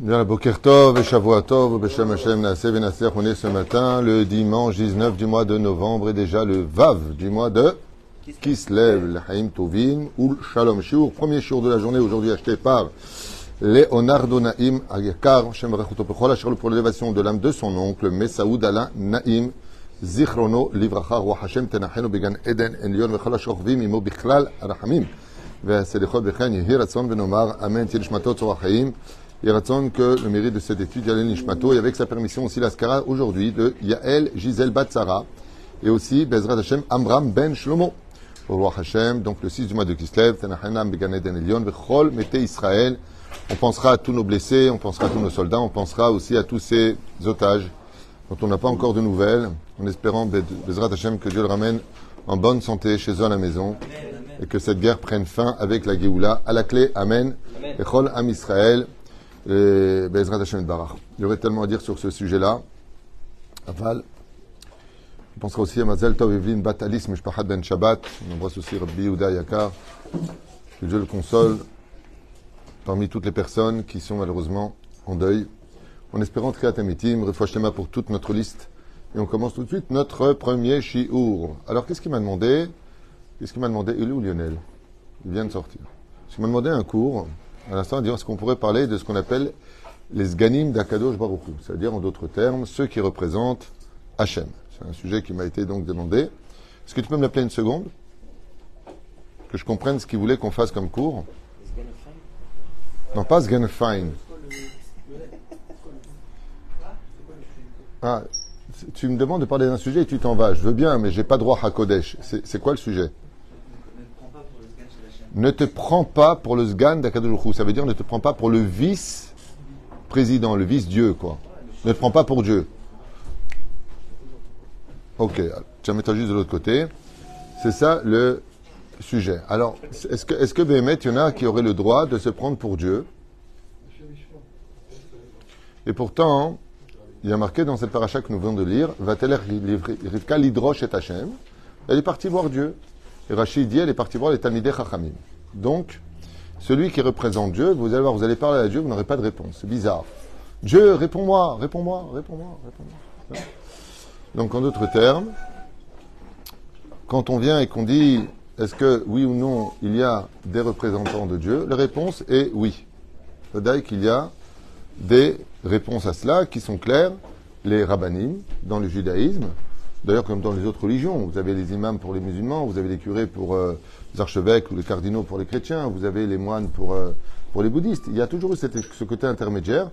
Bien, Boker Tov et Shavua Tov, Beshem Hashem Naaseh Venaser, on est ce matin, le dimanche 19 du mois de novembre et déjà le Vav du mois de Kislev, le Haïm Tovim, ou Shalom Shiur, premier jour de la journée aujourd'hui acheté par Leonardo Naïm Agakar, Hashem Rechuto Pechol, Asher pour l'élévation de l'âme de son oncle, Messaoud Alain Naïm, Zichrono, Livracha, Roi Hashem, Tenachenu, Began Eden, Enlion, Vechol Ashorvim, Imo Bichlal, Arahamim, והסליחות וכן יהי רצון ונאמר אמן תהיה נשמתו צור החיים. il Yeratzon que le mérite de cette étude, Yael Nishmato, et avec sa permission aussi l'Askara aujourd'hui de Yael Gisèle Batsara, et aussi Bezrat Hashem Amram Ben Shlomo. Au roi Hashem, donc le 6 du mois de Kislev, Tanachanam Beganed Elion, Bechol Mete Israël. On pensera à tous nos blessés, on pensera à tous nos soldats, on pensera aussi à tous ces otages dont on n'a pas encore de nouvelles, en espérant Bezrat Hashem que Dieu le ramène en bonne santé chez eux à la maison et que cette guerre prenne fin avec la Géoula à la clé. Amen. Bechol Am Israël. Et Bezrat Hashem Barach. Il y aurait tellement à dire sur ce sujet-là. Aval. On pensera aussi à Mazel Tov Evelyn Batalis Mishpachat Ben Shabbat. On embrasse aussi Rabbi Yehuda Yakar. Que Dieu le console parmi toutes les personnes qui sont malheureusement en deuil. En espérant Triat Amitim, Refouachlema pour toute notre liste. Et on commence tout de suite notre premier Shi'ur. Alors qu'est-ce qu'il m'a demandé? Qu'est-ce qu'il m'a demandé Il est où Lionel? Il vient de sortir. Il m'a demandé un cours, à l'instant, à dire est-ce qu'on pourrait parler de ce qu'on appelle les Sganim d'Akadosh Baruch Hu, c'est-à-dire en d'autres termes, ceux qui représentent Hachem. C'est un sujet qui m'a été donc demandé. Est-ce que tu peux me l'appeler une seconde? Que je comprenne ce qu'il voulait qu'on fasse comme cours Non, pas Sganfine. Ah, tu me demandes de parler d'un sujet et tu t'en vas. Je veux bien, mais j'ai pas droit à Kodesh. C'est quoi le sujet? Ne te prends pas pour le Sgan d'Akadosh Ça veut dire ne te prends pas pour le vice-président, le vice-dieu, quoi. Ne te prends pas pour Dieu. Ok, tu mets juste de l'autre côté. C'est ça le sujet. Alors, est-ce que, est-ce que il y en a qui auraient le droit de se prendre pour Dieu? Et pourtant, il y a marqué dans cette paracha que nous venons de lire, Vateler Rivka et Hachem? Elle est partie voir Dieu. Et Rachid dit, elle est partie voir les Talmidei Chachamim. Donc, celui qui représente Dieu, vous allez voir, vous allez parler à Dieu, vous n'aurez pas de réponse. C'est bizarre. Dieu, réponds-moi, réponds-moi, réponds-moi, réponds-moi. Donc, en d'autres termes, quand on vient et qu'on dit, est-ce que oui ou non, il y a des représentants de Dieu, la réponse est oui. C'est-à-dire qu'il y a des réponses à cela qui sont claires. Les rabbinim, dans le judaïsme, d'ailleurs comme dans les autres religions, vous avez les imams pour les musulmans, vous avez les curés pour euh, les archevêques ou les cardinaux pour les chrétiens, vous avez les moines pour, euh, pour les bouddhistes. Il y a toujours eu ce côté intermédiaire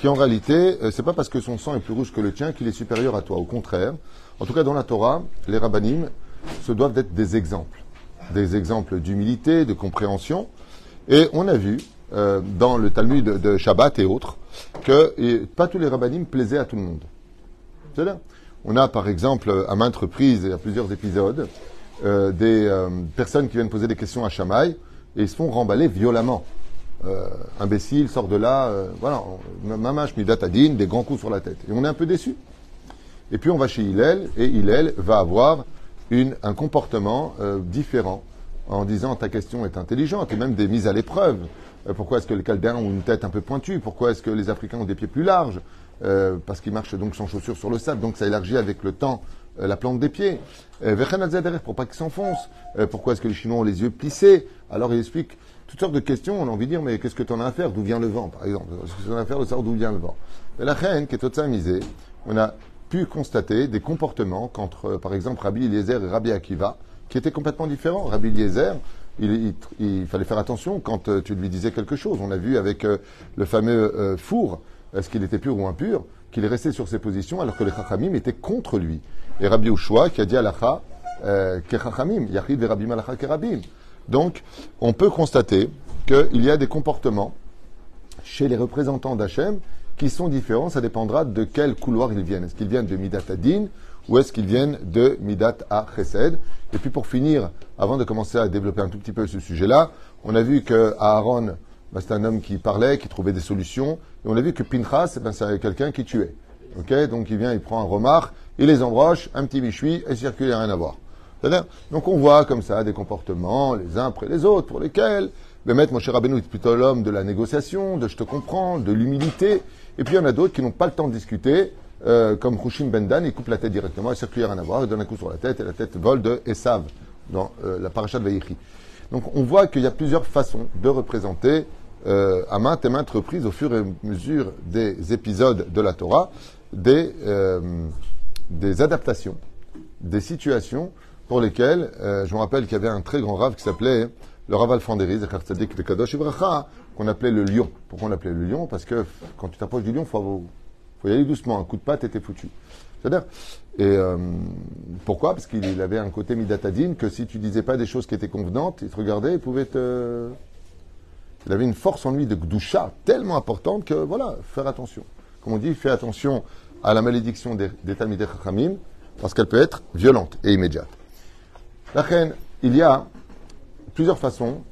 qui en réalité, euh, c'est pas parce que son sang est plus rouge que le tien qu'il est supérieur à toi. Au contraire, en tout cas dans la Torah, les rabbinim se doivent d'être des exemples. Des exemples d'humilité, de compréhension. Et on a vu euh, dans le Talmud de Shabbat et autres, que pas tous les rabbinim plaisaient à tout le monde. C'est là. On a par exemple à maintes reprises et à plusieurs épisodes euh, des euh, personnes qui viennent poser des questions à Shamaï et ils se font remballer violemment. Euh, imbécile, sort de là, voilà, mamash midatadine, des grands coups sur la tête. Et on est un peu déçu. Et puis on va chez Hillel et Hillel va avoir un comportement différent en disant ta question est intelligente et même des mises à l'épreuve. Pourquoi est-ce que les Chaldéens ont une tête un peu pointue? Pourquoi est-ce que les Africains ont des pieds plus larges? Euh, Parce qu'ils marchent donc sans chaussures sur le sable, donc ça élargit avec le temps euh, la plante des pieds. Euh, pour pas qu'ils s'enfoncent. pourquoi est-ce que les Chinois ont les yeux plissés Alors il explique toutes sortes de questions. On a envie de dire, mais qu'est-ce que tu en as à faire D'où vient le vent, par exemple Qu'est-ce que tu en as à faire de savoir d'où vient le vent Mais la reine, qui est misée, on a pu constater des comportements qu'entre, par exemple, Rabbi Eliezer et Rabbi Akiva, qui étaient complètement différents. Rabbi Eliezer, il, il, fallait faire attention quand tu lui disais quelque chose. On a vu avec le fameux four, est-ce qu'il était pur ou impur, qu'il est resté sur ses positions alors que les Chachamim étaient contre lui. Et Rabbi Ushua qui a dit à l'Acha, ke Chachamim, Yachid Rabbi Malacha. Donc, on peut constater qu'il y a des comportements chez les représentants d'Hachem qui sont différents. Ça dépendra de quel couloir ils viennent. Est-ce qu'ils viennent de Midat Adin ou est-ce qu'ils viennent de Midat à Chesed Et puis pour finir, avant de commencer à développer un tout petit peu ce sujet-là, on a vu que Aaron, bah, c'est un homme qui parlait, qui trouvait des solutions, et on a vu que Pinchas, ben, c'est quelqu'un qui tuait. Ok, donc il vient, il prend un remard, il les embroche, un petit bichui, et circule, il a rien à voir. Donc on voit comme ça des comportements, les uns après les autres, pour lesquels Le maître Moshe Rabbeinu est plutôt l'homme de la négociation, de je te comprends, de l'humilité. Et puis il y en a d'autres qui n'ont pas le temps de discuter, euh, comme Hushim Bendan, il coupe la tête directement, il ne plus rien à voir, il donne un coup sur la tête et la tête vole de Esav dans euh, la paracha de Vaïchi. Donc on voit qu'il y a plusieurs façons de représenter euh, à maintes et maintes reprises au fur et à mesure des épisodes de la Torah des, euh, des adaptations, des situations pour lesquelles, euh, je me rappelle qu'il y avait un très grand rave qui s'appelait le Rav Tzadik de Kadosh qu'on appelait le lion. Pourquoi on l'appelait le lion? Parce que quand tu t'approches du lion, il faut, faut y aller doucement. Un coup de patte était foutu. C'est-à-dire, et euh, pourquoi? Parce qu'il avait un côté midatadine que si tu disais pas des choses qui étaient convenantes, il te regardait, il pouvait te. Il avait une force en lui de gdoucha tellement importante que voilà, faire attention. Comme on dit, fais attention à la malédiction des, des Talmidei Chachamim, parce qu'elle peut être violente et immédiate. La reine, il y a plusieurs façons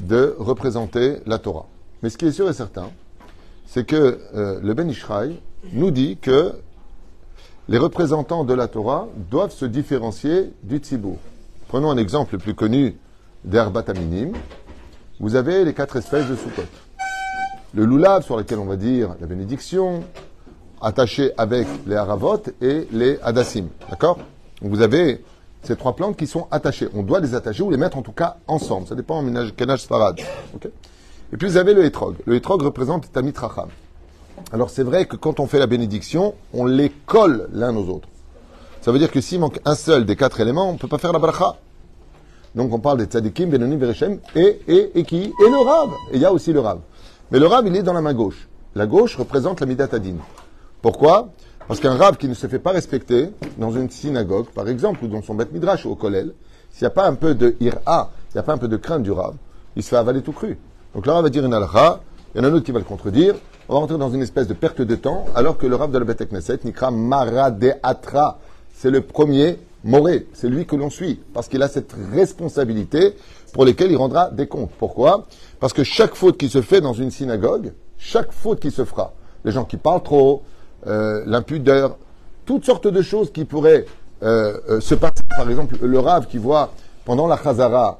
de représenter la Torah. Mais ce qui est sûr et certain, c'est que euh, le Ben Ishraï nous dit que les représentants de la Torah doivent se différencier du Tzibour. Prenons un exemple le plus connu d'Herbat Aminim. Vous avez les quatre espèces de Sukkot. Le loulav, sur lequel on va dire la bénédiction, attaché avec les haravot et les hadassim. D'accord? Vous avez ces trois plantes qui sont attachées. On doit les attacher ou les mettre en tout cas ensemble. Ça dépend en kenage sfarad. Okay et puis vous avez le hétrog. Le hétrog représente Tamit Racham. Alors c'est vrai que quand on fait la bénédiction, on les colle l'un aux autres. Ça veut dire que s'il manque un seul des quatre éléments, on ne peut pas faire la bracha. Donc on parle des tzadikim, benonim, verechem, et, et, et qui? Et le rav. Et il y a aussi le rav. Mais le rav, il est dans la main gauche. La gauche représente la midatadine. Pourquoi? Parce qu'un rav qui ne se fait pas respecter dans une synagogue, par exemple, ou dans son bête midrash ou au kollel, s'il n'y a pas un peu de ira, il n'y a pas un peu de crainte du rav, il se fait avaler tout cru. Donc le rav va dire une alcha, il y en a un autre qui va le contredire, on va rentrer dans une espèce de perte de temps, alors que le rav de la Beth Knesset, Nikra Maradeatra, c'est le premier moré, c'est lui que l'on suit, parce qu'il a cette responsabilité pour lesquelles il rendra des comptes. Pourquoi? Parce que chaque faute qui se fait dans une synagogue, chaque faute qui se fera, les gens qui parlent trop, euh, l'impudeur, toutes sortes de choses qui pourraient euh, euh, se passer. Par exemple, le rave qui voit pendant la Chazara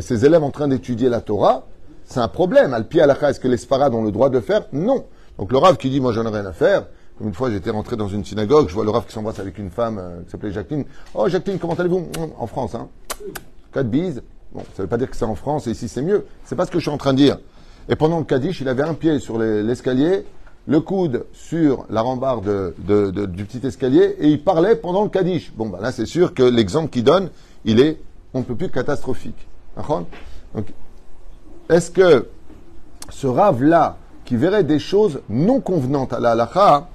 ses élèves en train d'étudier la Torah, c'est un problème. Al pied à la est-ce que les sparades ont le droit de faire? Non. Donc le rave qui dit, moi j'en ai rien à faire. Une fois, j'étais rentré dans une synagogue, je vois le rave qui s'embrasse avec une femme qui s'appelait Jacqueline. Oh Jacqueline, comment allez-vous? En France, hein Quatre bises. Bon, ça ne veut pas dire que c'est en France et ici c'est mieux. C'est pas ce que je suis en train de dire. Et pendant le Kaddish, il avait un pied sur l'escalier, le coude sur la rambarde de, de, du petit escalier, et il parlait pendant le Kaddish. Bon, bah là, c'est sûr que l'exemple qu'il donne, il est, on ne peut plus catastrophique. Est-ce que ce rave-là, qui verrait des choses non convenantes à la halakha,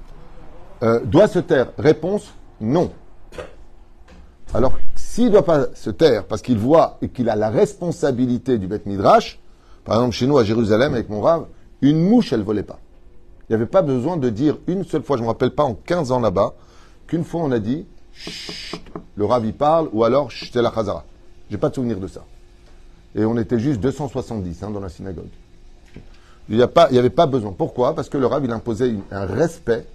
euh, doit se taire Réponse, non. Alors, s'il ne doit pas se taire parce qu'il voit et qu'il a la responsabilité du Beth Midrash, par exemple, chez nous, à Jérusalem, avec mon rave, une mouche, elle ne volait pas. Il n'y avait pas besoin de dire une seule fois, je ne me rappelle pas, en 15 ans là-bas, qu'une fois on a dit, Chut, le rave y parle, ou alors, c'est la chazara. J'ai pas de souvenir de ça. Et on était juste 270 hein, dans la synagogue. Il n'y avait pas besoin. Pourquoi? Parce que le rave, il imposait un respect,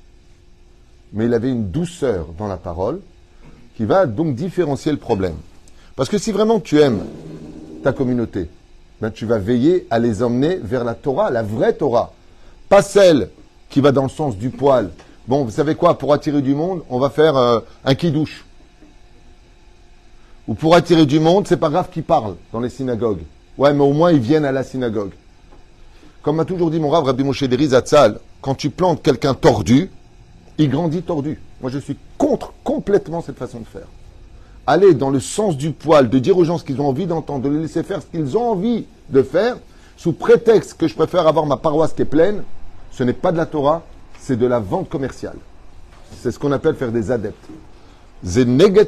mais il avait une douceur dans la parole qui va donc différencier le problème. Parce que si vraiment tu aimes ta communauté, ben, tu vas veiller à les emmener vers la Torah, la vraie Torah. Pas celle qui va dans le sens du poil. Bon, vous savez quoi, pour attirer du monde, on va faire euh, un qui-douche. Ou pour attirer du monde, c'est pas grave qu'ils parlent dans les synagogues. Ouais, mais au moins ils viennent à la synagogue. Comme m'a toujours dit mon rave Rabbi Moshe Deri Zatzal, quand tu plantes quelqu'un tordu, il grandit tordu. Moi, je suis contre complètement cette façon de faire aller dans le sens du poil, de dire aux gens ce qu'ils ont envie d'entendre, de les laisser faire ce qu'ils ont envie de faire, sous prétexte que je préfère avoir ma paroisse qui est pleine, ce n'est pas de la Torah, c'est de la vente commerciale. C'est ce qu'on appelle faire des adeptes.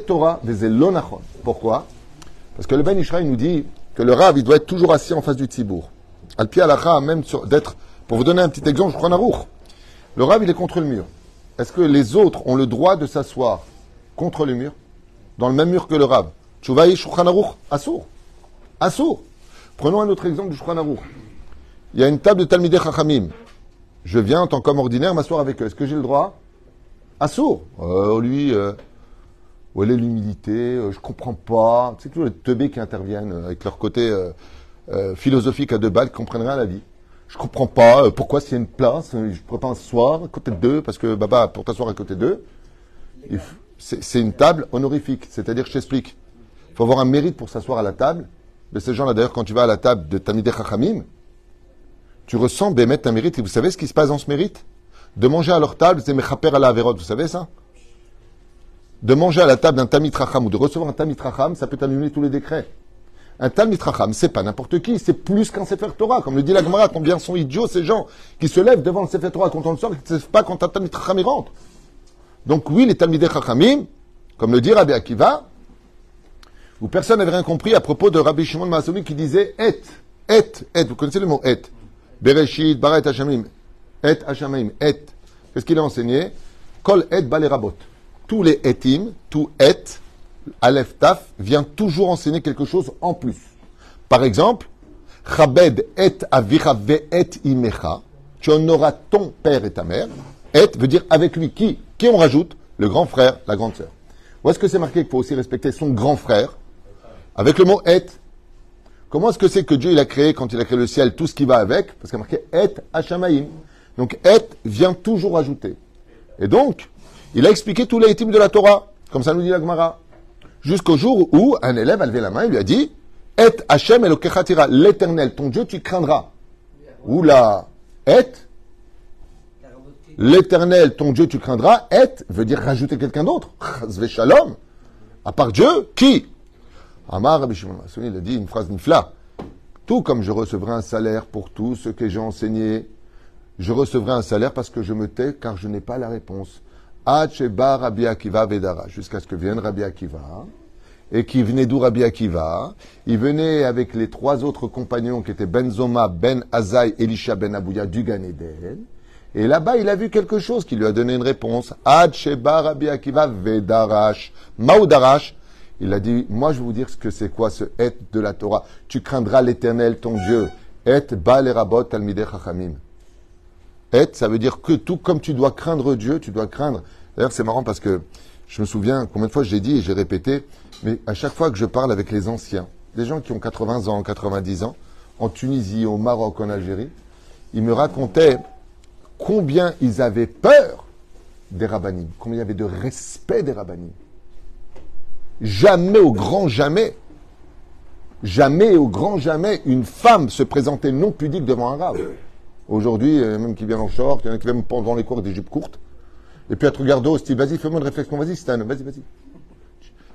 Torah. Pourquoi? Parce que le Ben Ishraï nous dit que le Rav, il doit être toujours assis en face du Tzibour. Al pi même d'être, pour vous donner un petit exemple, je prends un. Le Rav, il est contre le mur. Est-ce que les autres ont le droit de s'asseoir contre le mur dans le même mur que le Rav? Tchouvaï Shulchan Assour. Assour. Prenons un autre exemple du Shulchan. Il y a une table de Talmideh Chachamim. Je viens en tant qu'homme ordinaire m'asseoir avec eux. Est-ce que j'ai le droit? Assour. Euh, lui, où est l'humilité? Euh, Je comprends pas. C'est toujours les teubés qui interviennent euh, avec leur côté euh, euh, philosophiques à deux balles qui comprennent rien à la vie. Je comprends pas euh, pourquoi s'il y a une place, euh, je pourrais pas m'asseoir à côté de deux, parce que Baba, pour t'asseoir à côté d'eux, c'est une table honorifique. C'est-à-dire, je t'explique. Il faut avoir un mérite pour s'asseoir à la table. Mais ces gens-là, d'ailleurs, quand tu vas à la table de Tamideh Chachamim, tu ressens d'émettre un mérite. Et vous savez ce qui se passe dans ce mérite? De manger à leur table, c'est Mechaper à la Averot. Vous savez ça? De manger à la table d'un Tamid Chacham ou de recevoir un Tamid Chacham, ça peut annuler tous les décrets. Un Talmid Chacham, c'est pas n'importe qui, c'est plus qu'un Sefer Torah. Comme le dit la Gemara, combien sont idiots ces gens qui se lèvent devant le Sefer Torah quand on le sort et qui ne savent pas quand un Talmid Chacham rentre. Donc oui, les Talmidei Chachamim, comme le dit Rabbi Akiva, où personne n'avait rien compris à propos de Rabbi Shimon Maasomi qui disait et, et, et, vous connaissez le mot et, Bereshit, Baret Hashamim, et Hashamim, et. Qu'est-ce qu'il a enseigné? Kol et balerabot. Tous les etim, tout et, Aleph Taf, vient toujours enseigner quelque chose en plus. Par exemple, Chabed et avicha et imecha. Tu honoras ton père et ta mère. Et veut dire avec lui. Qui Qui on rajoute Le grand frère, la grande sœur. Où est-ce que c'est marqué qu'il faut aussi respecter son grand frère Avec le mot et? Comment est-ce que c'est que Dieu il a créé, quand il a créé le ciel, tout ce qui va avec? Parce qu'il a marqué et hachamaim. Donc et vient toujours ajouter. Et donc, il a expliqué tous les étimes de la Torah, comme ça nous dit la Gemara. Jusqu'au jour où un élève a levé la main et lui a dit Et Hachem Elokechatira, l'éternel, ton Dieu, tu craindras. Oula, et L'éternel, ton Dieu, tu craindras. Et veut dire rajouter quelqu'un d'autre. À part Dieu, qui? Amar Rabbi Shimon a dit une phrase nifla. Tout comme je recevrai un salaire pour tout ce que j'ai enseigné, je recevrai un salaire parce que je me tais car je n'ai pas la réponse. Jusqu'à ce que vienne Rabbi Akiva. Et qui venait d'où Rabbi Akiva Il venait avec les trois autres compagnons qui étaient Ben Zoma, Ben Azaï, Elisha Ben Abouya du Gan Eden. Et là-bas, il a vu quelque chose qui lui a donné une réponse. Ad sheba Rabbi Akiva Vedarash. Maoudarash. Il a dit, moi je vais vous dire ce que c'est quoi ce et de la Torah. Tu craindras l'éternel ton Dieu. Et ba les rabot chachamim. Et, ça veut dire que tout comme tu dois craindre Dieu, tu dois craindre. D'ailleurs, c'est marrant parce que je me souviens combien de fois j'ai dit et j'ai répété, mais à chaque fois que je parle avec les anciens, des gens qui ont 80 ans, 90 ans, en Tunisie, au Maroc, en Algérie, ils me racontaient combien ils avaient peur des rabbinim, combien il y avait de respect des rabbinim. Jamais, au grand jamais, jamais, au grand jamais, une femme se présentait non pudique devant un rab. Aujourd'hui, euh, même qui vient en short, il y en a qui viennent pendant les cours des jupes courtes. Et puis, à te regarder au vas-y, fais-moi une réflexion, vas-y, Stan, vas-y, vas-y.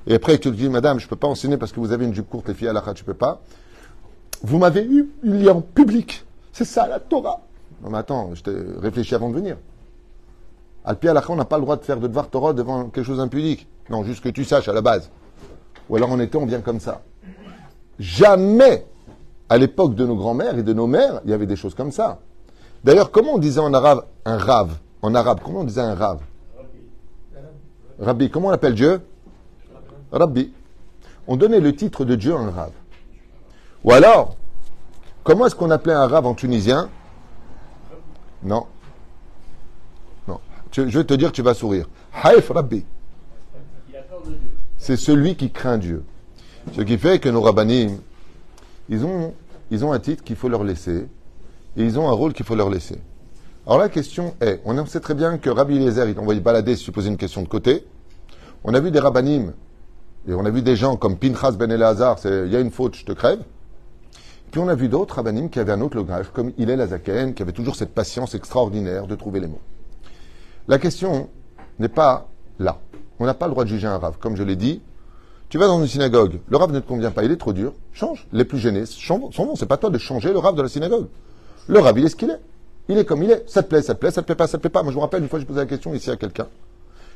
Et après, tu te dis, madame, je peux pas enseigner parce que vous avez une jupe courte, les filles à la tu peux pas. Vous m'avez a en public. C'est ça, la Torah. Non, mais attends, je t'ai réfléchi avant de venir. Alpi à on n'a pas le droit de faire de devoir Torah devant quelque chose d'impudique. Non, juste que tu saches à la base. Ou alors en été, on vient comme ça. Jamais, à l'époque de nos grands-mères et de nos mères, il y avait des choses comme ça. D'ailleurs, comment on disait en arabe un rave En arabe, comment on disait un rave? Rabbi. Comment on appelle Dieu? Rabbi. On donnait le titre de Dieu à un rave. Ou alors, comment est-ce qu'on appelait un rave en tunisien? Non. Non. Je vais te dire, tu vas sourire. Haïf Rabbi. C'est celui qui craint Dieu. Ce qui fait que nos rabbinim, ils ont, ils ont un titre qu'il faut leur laisser et ils ont un rôle qu'il faut leur laisser. Alors la question est, on sait très bien que Rabbi Eliezer, il envoyé balader si tu posais une question de côté. On a vu des rabbinim et on a vu des gens comme Pinchas Ben Elazar, c'est il y a une faute, je te crève. Puis on a vu d'autres rabbinim qui avaient un autre langage, comme Hillel Azaken, qui avait toujours cette patience extraordinaire de trouver les mots. La question n'est pas là. On n'a pas le droit de juger un rave. Comme je l'ai dit, tu vas dans une synagogue, le rave ne te convient pas, il est trop dur, change. Les plus gênés, change son nom. C'est pas toi de changer le rave de la synagogue. Le rave, il est ce qu'il est. Il est comme il est. Ça te plaît, ça te plaît, ça te plaît pas, ça te plaît pas. Moi, je me rappelle, une fois, j'ai posé la question ici à quelqu'un.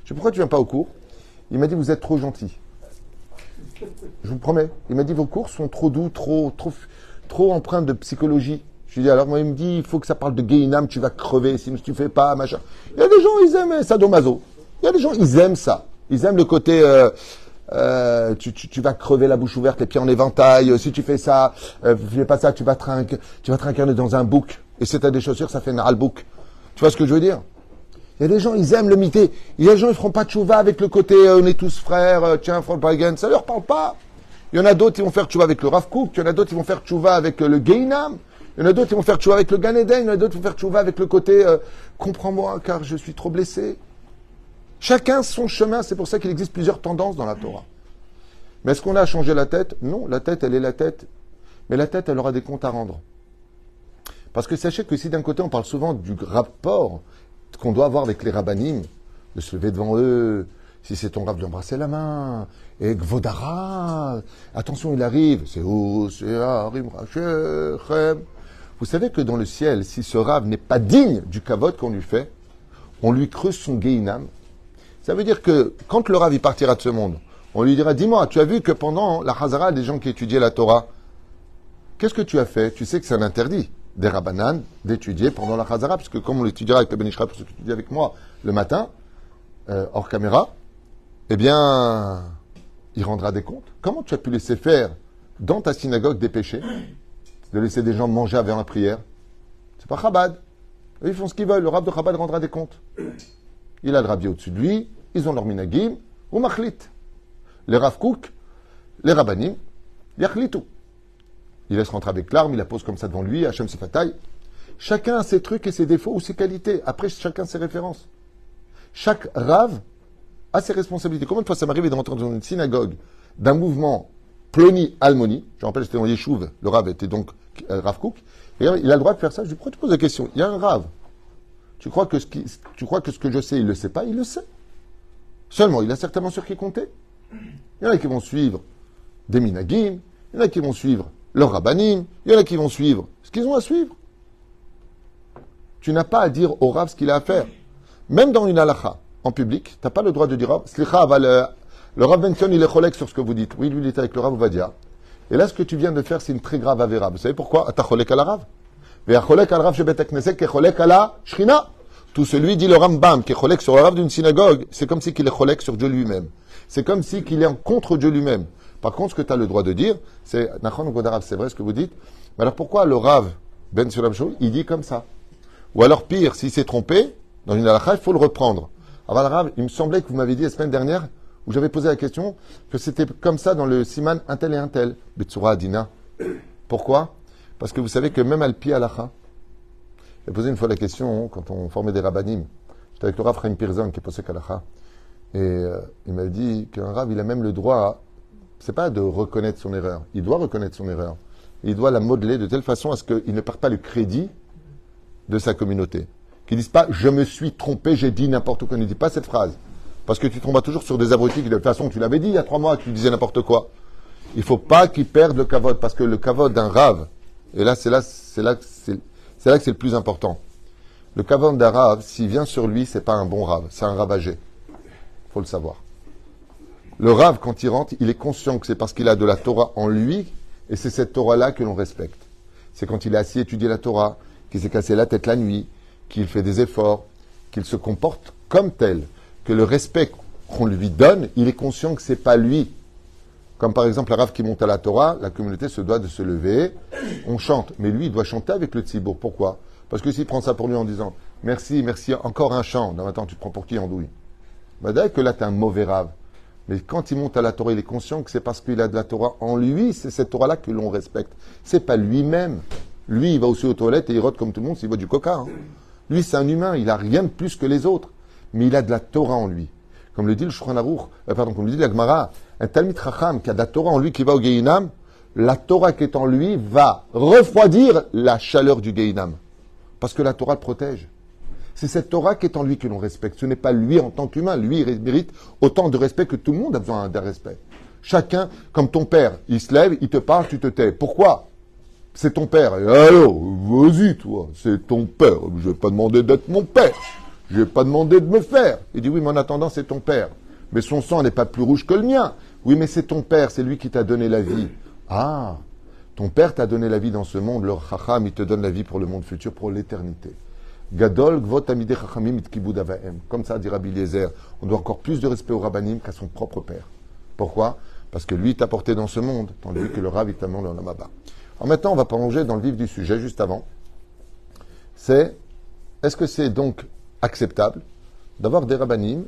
Je sais pourquoi tu viens pas au cours? Il m'a dit, vous êtes trop gentil. Je vous promets. Il m'a dit, vos cours sont trop doux, trop, trop, trop empreints de psychologie. Je lui dit, alors moi, il me dit, il faut que ça parle de Gainam, tu vas crever si tu fais pas, machin. Il y a des gens, ils aiment sadomaso. Il y a des gens, ils aiment ça. Ils aiment le côté, euh, euh, tu, tu, vas crever la bouche ouverte, les pieds en éventail. euh, Si tu fais ça, euh, fais pas ça, tu vas te, tu vas te dans un bouc. Et si t'as des chaussures, ça fait un bouc. Tu vois ce que je veux dire? Il y a des gens, ils aiment le mité. Il y a des gens, ils feront pas chouva avec le côté, euh, on est tous frères, euh, tiens, faut pas again. Ça leur parle pas. Il y en a d'autres qui vont faire tchouva avec le Rav Kook. Il y en a d'autres qui vont faire tchouva avec le Geinam. Il y en a d'autres qui vont faire tchouva avec le Ganeden. Il y en a d'autres qui vont faire tchouva avec le côté euh, comprends-moi car je suis trop blessé. Chacun son chemin. C'est pour ça qu'il existe plusieurs tendances dans la Torah. Mais est-ce qu'on a changé la tête? Non, la tête, elle est la tête. Mais la tête, elle aura des comptes à rendre. Parce que sachez que si d'un côté on parle souvent du rapport qu'on doit avoir avec les rabbinim, de se lever devant eux, si c'est ton rab d'embrasser la main, et Gvodara, attention il arrive, c'est où, c'est Vous savez que dans le ciel, si ce rab n'est pas digne du kavod qu'on lui fait, on lui creuse son geinam. Ça veut dire que quand le rab partira de ce monde, on lui dira, dis-moi, tu as vu que pendant la Hazara, des gens qui étudiaient la Torah, qu'est-ce que tu as fait? Tu sais que c'est un interdit des Rabbanan d'étudier pendant la Hazara, parce que comme on l'étudiera avec le Benishra, pour ceux qui étudient avec moi le matin, euh, hors caméra, eh bien, il rendra des comptes. Comment tu as pu laisser faire dans ta synagogue des péchés De laisser des gens manger avant la prière? C'est pas Chabad. Ils font ce qu'ils veulent. Le rab de Chabad rendra des comptes. Il a le rabbi au-dessus de lui, ils ont leur minagim, ou machlit les Rav les Rabbanim, tout. Il laisse rentrer avec l'arme, il la pose comme ça devant lui, Hachem se taille. Chacun a ses trucs et ses défauts ou ses qualités. Après, chacun ses références. Chaque Rav a ses responsabilités. Combien de fois ça m'arrive de rentrer dans une synagogue d'un mouvement Ploni Almoni? Je rappelle, c'était dans Yeshuv, le Rav était donc euh, Rav Kook. Et il a le droit de faire ça. Je lui dis, pourquoi tu poses la question? Il y a un Rav. Tu crois, que ce tu crois que ce que je sais, il ne le sait pas? Il le sait. Seulement, il a certainement sur qui compter. Il y en a qui vont suivre des minagim, il y en a qui vont suivre leur rabbanim, il y en a qui vont suivre ce qu'ils ont à suivre. Tu n'as pas à dire au rab ce qu'il a à faire. Même dans une halakha, en public, tu n'as pas le droit de dire, oh, le, le rab mentionne, il est cholek sur ce que vous dites. Oui, lui, il est avec le rab dire. Et là, ce que tu viens de faire, c'est une très grave avéra. Vous savez pourquoi? Al rav. Tout celui, dit le Rambam, qui est cholek sur le rab d'une synagogue, c'est comme si qu'il est cholek sur Dieu lui-même. C'est comme si qu'il est contre Dieu lui-même. Par contre, ce que tu as le droit de dire, c'est c'est vrai ce que vous dites. Mais alors pourquoi le Rav Ben Sulam il dit comme ça? Ou alors pire, s'il s'est trompé, dans une halakha, il faut le reprendre. Alors le Rav, il me semblait que vous m'avez dit la semaine dernière, où j'avais posé la question, que c'était comme ça dans le Siman un tel et un tel. Betsura Adina. Pourquoi? Parce que vous savez que même Alpi halakha, j'ai posé une fois la question quand on formait des rabbinim. J'étais avec le Rav Chaim Pirzon qui est posé halakha. Et euh, il m'a dit qu'un rave, il a même le droit, c'est pas de reconnaître son erreur, il doit reconnaître son erreur. Il doit la modeler de telle façon à ce qu'il ne perde pas le crédit de sa communauté. Qu'il ne dise pas je me suis trompé, j'ai dit n'importe quoi. Ne dit pas cette phrase. Parce que tu tomberas toujours sur des abrutis qui, de toute façon, tu l'avais dit il y a trois mois, tu disais n'importe quoi. Il ne faut pas qu'il perde le cavote, parce que le cavote d'un rave, et là, c'est là, c'est là, c'est, que c'est le plus important. Le cavote d'un rave, s'il vient sur lui, c'est pas un bon rave, c'est un ravagé faut le savoir. Le rave, quand il rentre, il est conscient que c'est parce qu'il a de la Torah en lui, et c'est cette Torah-là que l'on respecte. C'est quand il est assis à étudier la Torah, qu'il s'est cassé la tête la nuit, qu'il fait des efforts, qu'il se comporte comme tel, que le respect qu'on lui donne, il est conscient que c'est pas lui. Comme par exemple le rave qui monte à la Torah, la communauté se doit de se lever, on chante, mais lui il doit chanter avec le tzibour. Pourquoi? Parce que s'il prend ça pour lui en disant merci, merci, encore un chant, non attends, tu prends pour qui andouille? D'ailleurs que là, tu es un mauvais rave. Mais quand il monte à la Torah, il est conscient que c'est parce qu'il a de la Torah en lui, c'est cette Torah-là que l'on respecte. C'est pas lui-même. Lui, il va aussi aux toilettes et il rote comme tout le monde s'il boit du coca. Hein. Lui, c'est un humain, il a rien de plus que les autres. Mais il a de la Torah en lui. Comme le dit le Shulchan euh, pardon, comme le dit la un Talmid Chacham qui a de la Torah en lui qui va au Geinam, la Torah qui est en lui va refroidir la chaleur du Geinam. Parce que la Torah le protège. C'est cette Torah qui est en lui que l'on respecte. Ce n'est pas lui en tant qu'humain. Lui, il mérite autant de respect que tout le monde a besoin d'un respect. Chacun, comme ton père, il se lève, il te parle, tu te tais. Pourquoi? C'est ton père. alors, vas-y, toi, c'est ton père. Je vais pas demander d'être mon père. Je vais pas demander de me faire. Il dit, oui, mais en attendant, c'est ton père. Mais son sang n'est pas plus rouge que le mien. Oui, mais c'est ton père, c'est lui qui t'a donné la vie. Ah, ton père t'a donné la vie dans ce monde, le chacham, il te donne la vie pour le monde futur, pour l'éternité. Gadol chachamim Comme ça, dit Rabbi Eliezer, on doit encore plus de respect au rabbanim qu'à son propre père. Pourquoi? Parce que lui t'a porté dans ce monde, tandis que le rab est dans l'amaba. Alors maintenant, on va plonger dans le vif du sujet, juste avant. C'est, est-ce que c'est donc acceptable d'avoir des rabbanim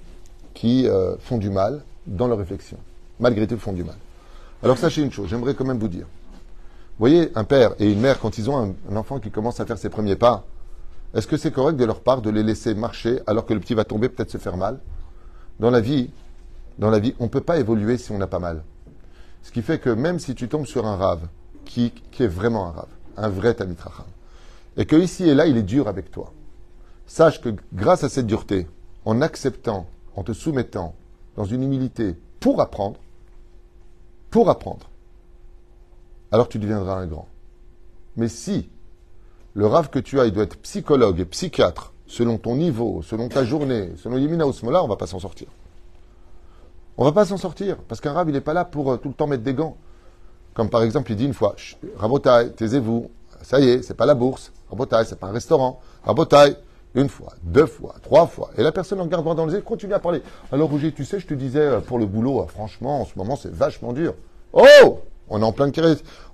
qui euh, font du mal dans leur réflexion Malgré tout, font du mal? Alors sachez une chose, j'aimerais quand même vous dire. Vous voyez, un père et une mère, quand ils ont un, enfant qui commence à faire ses premiers pas, est-ce que c'est correct de leur part de les laisser marcher alors que le petit va tomber, peut-être se faire mal? Dans la vie, dans la vie, on ne peut pas évoluer si on n'a pas mal. Ce qui fait que même si tu tombes sur un rave, qui, est vraiment un rave, un vrai Tamitracham, et que ici et là, il est dur avec toi, sache que grâce à cette dureté, en acceptant, en te soumettant, dans une humilité, pour apprendre, pour apprendre, alors tu deviendras un grand. Mais si le rave que tu as, il doit être psychologue et psychiatre, selon ton niveau, selon ta journée, selon Yemina Osmola, on va pas s'en sortir. On va pas s'en sortir, parce qu'un rave, il n'est pas là pour euh, tout le temps mettre des gants. Comme par exemple, il dit une fois, Rabotai, taisez-vous, ça y est, c'est pas la bourse, Rabotai, c'est pas un restaurant, Rabotai, une fois, deux fois, trois fois. Et la personne en garde droit dans les yeux continue à parler. Alors Roger, tu sais, je te disais, euh, pour le boulot, euh, franchement, en ce moment, c'est vachement dur. Oh On est en plein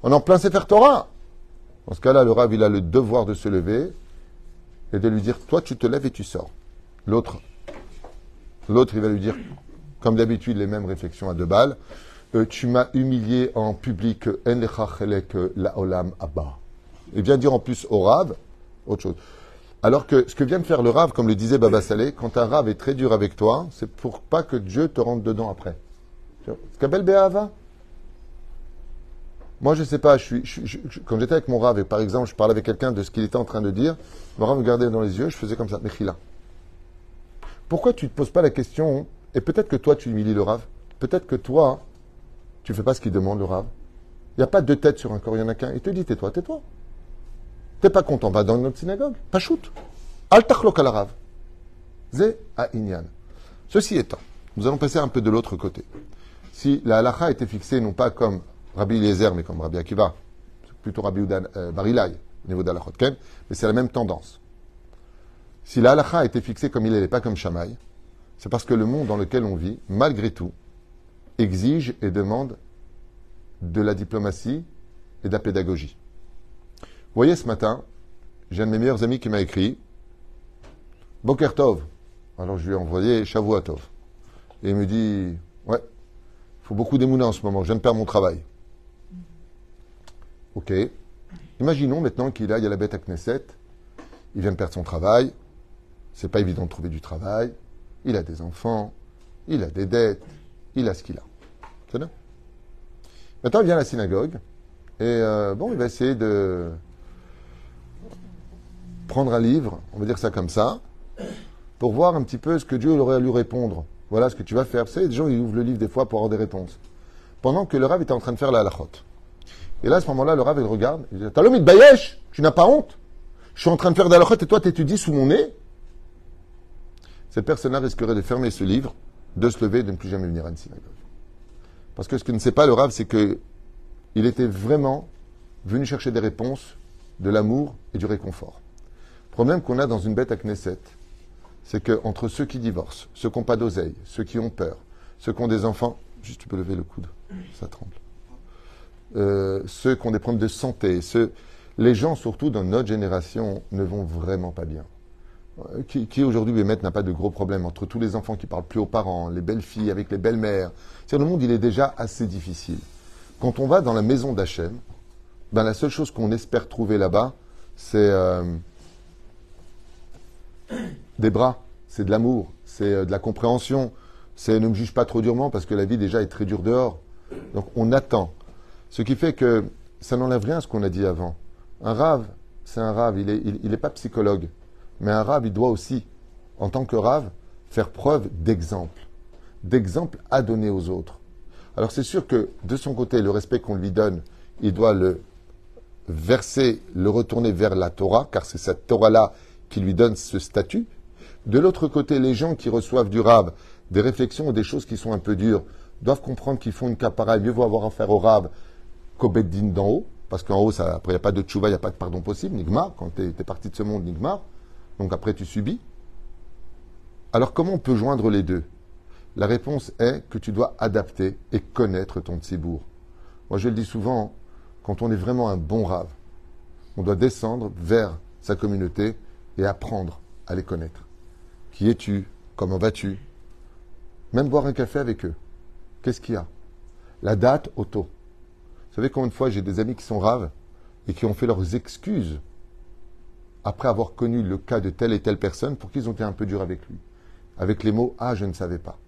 on est en plein Sefer Torah. Dans ce cas-là, le rave, il a le devoir de se lever et de lui dire, toi, tu te lèves et tu sors. L'autre, l'autre, il va lui dire, comme d'habitude, les mêmes réflexions à deux balles. Euh, tu m'as humilié en public, en la olam abba. Et vient dire en plus au rave, autre chose. Alors que ce que vient de faire le rave, comme le disait Baba Saleh, quand un rave est très dur avec toi, c'est pour pas que Dieu te rentre dedans après. Kabel Be'ava Moi, je sais pas, quand j'étais avec mon rave, et par exemple, je parlais avec quelqu'un de ce qu'il était en train de dire, mon rave me regardait dans les yeux, je faisais comme ça, Mechila. Pourquoi tu ne te poses pas la question et peut-être que toi, tu humilies le rave? Peut-être que toi, tu fais pas ce qu'il demande, le rave? Il n'y a pas deux têtes sur un corps, il y en a qu'un. Il te dit, tais-toi, tais-toi. T'es pas content, va dans notre synagogue. Pas shoot. Al tachlok al rave. Zé à Inyan. Ceci étant, nous allons passer un peu de l'autre côté. Si la halacha était fixée non pas comme Rabbi Eliezer, mais comme Rabbi Akiva, plutôt Rabbi Udan, euh, Barilai, au niveau d'Alachot Ken, mais c'est la même tendance. Si la halacha était fixée comme il n'est pas comme Shamaï, c'est parce que le monde dans lequel on vit, malgré tout, exige et demande de la diplomatie et de la pédagogie. Vous voyez, ce matin, j'ai un de mes meilleurs amis qui m'a écrit Boker Tov. Alors je lui ai envoyé Shavuatov. Et il me dit Ouais, il faut beaucoup d'émouna en ce moment, je viens de perdre mon travail. Ok. Imaginons maintenant qu'il a, il y a la bête à Knesset, il vient de perdre son travail, c'est pas évident de trouver du travail, il a des enfants, il a des dettes, il a ce qu'il a. C'est bien. Maintenant, il vient à la synagogue et euh, bon, il va essayer de prendre un livre, on va dire ça comme ça, pour voir un petit peu ce que Dieu aurait à lui répondre. Voilà ce que tu vas faire. Vous savez, des gens, ils ouvrent le livre des fois pour avoir des réponses. Pendant que le Rav était en train de faire la halachot. Et là, à ce moment-là, le Rav, il regarde, il dit Talom, il bayesh, tu n'as pas honte Je suis en train de faire halachot et toi, tu étudies sous mon nez cette personne-là risquerait de fermer ce livre, de se lever et de ne plus jamais venir à une synagogue. Parce que ce que ne sait pas le Rav, c'est que il était vraiment venu chercher des réponses, de l'amour et du réconfort. Le problème qu'on a dans une bête à Knesset, c'est que entre ceux qui divorcent, ceux qui n'ont pas d'oseille, ceux qui ont peur, ceux qui ont des enfants, juste tu peux lever le coude, ça tremble. Euh, ceux qui ont des problèmes de santé, les gens surtout dans notre génération ne vont vraiment pas bien. Euh, qui, qui aujourd'hui, Bémet, n'a pas de gros problèmes entre tous les enfants qui parlent plus aux parents, les belles filles avec les belles mères. Le monde, il est déjà assez difficile. Quand on va dans la maison d'Hachem, ben la seule chose qu'on espère trouver là-bas, c'est euh, des bras, c'est de l'amour, c'est de la compréhension, c'est ne me juge pas trop durement parce que la vie déjà est très dure dehors. Donc on attend. Ce qui fait que ça n'enlève rien à ce qu'on a dit avant. Un rave, c'est un rave, il n'est il, pas psychologue. Mais un rave, il doit aussi, en tant que rave, faire preuve d'exemple, d'exemple à donner aux autres. Alors c'est sûr que de son côté, le respect qu'on lui donne, il doit le verser, le retourner vers la Torah, car c'est cette Torah-là qui lui donne ce statut. De l'autre côté, les gens qui reçoivent du rave des réflexions ou des choses qui sont un peu dures doivent comprendre qu'ils font une capara, mieux vaut avoir affaire au rave qu'au beddin d'en haut, parce qu'en haut, après, il n'y a pas de tchouva, il n'y a pas de pardon possible, nigma, quand tu es, parti de ce monde, nigma. Donc après tu subis. Alors comment on peut joindre les deux? La réponse est que tu dois adapter et connaître ton tsibour. Moi je le dis souvent, quand on est vraiment un bon rave, on doit descendre vers sa communauté et apprendre à les connaître. Qui es-tu? Comment vas-tu? Même boire un café avec eux. Qu'est-ce qu'il y a? La date, auto. Vous savez combien de fois j'ai des amis qui sont raves et qui ont fait leurs excuses après avoir connu le cas de telle et telle personne pour qu'ils ont été un peu durs avec lui. Avec les mots Ah, je ne savais pas.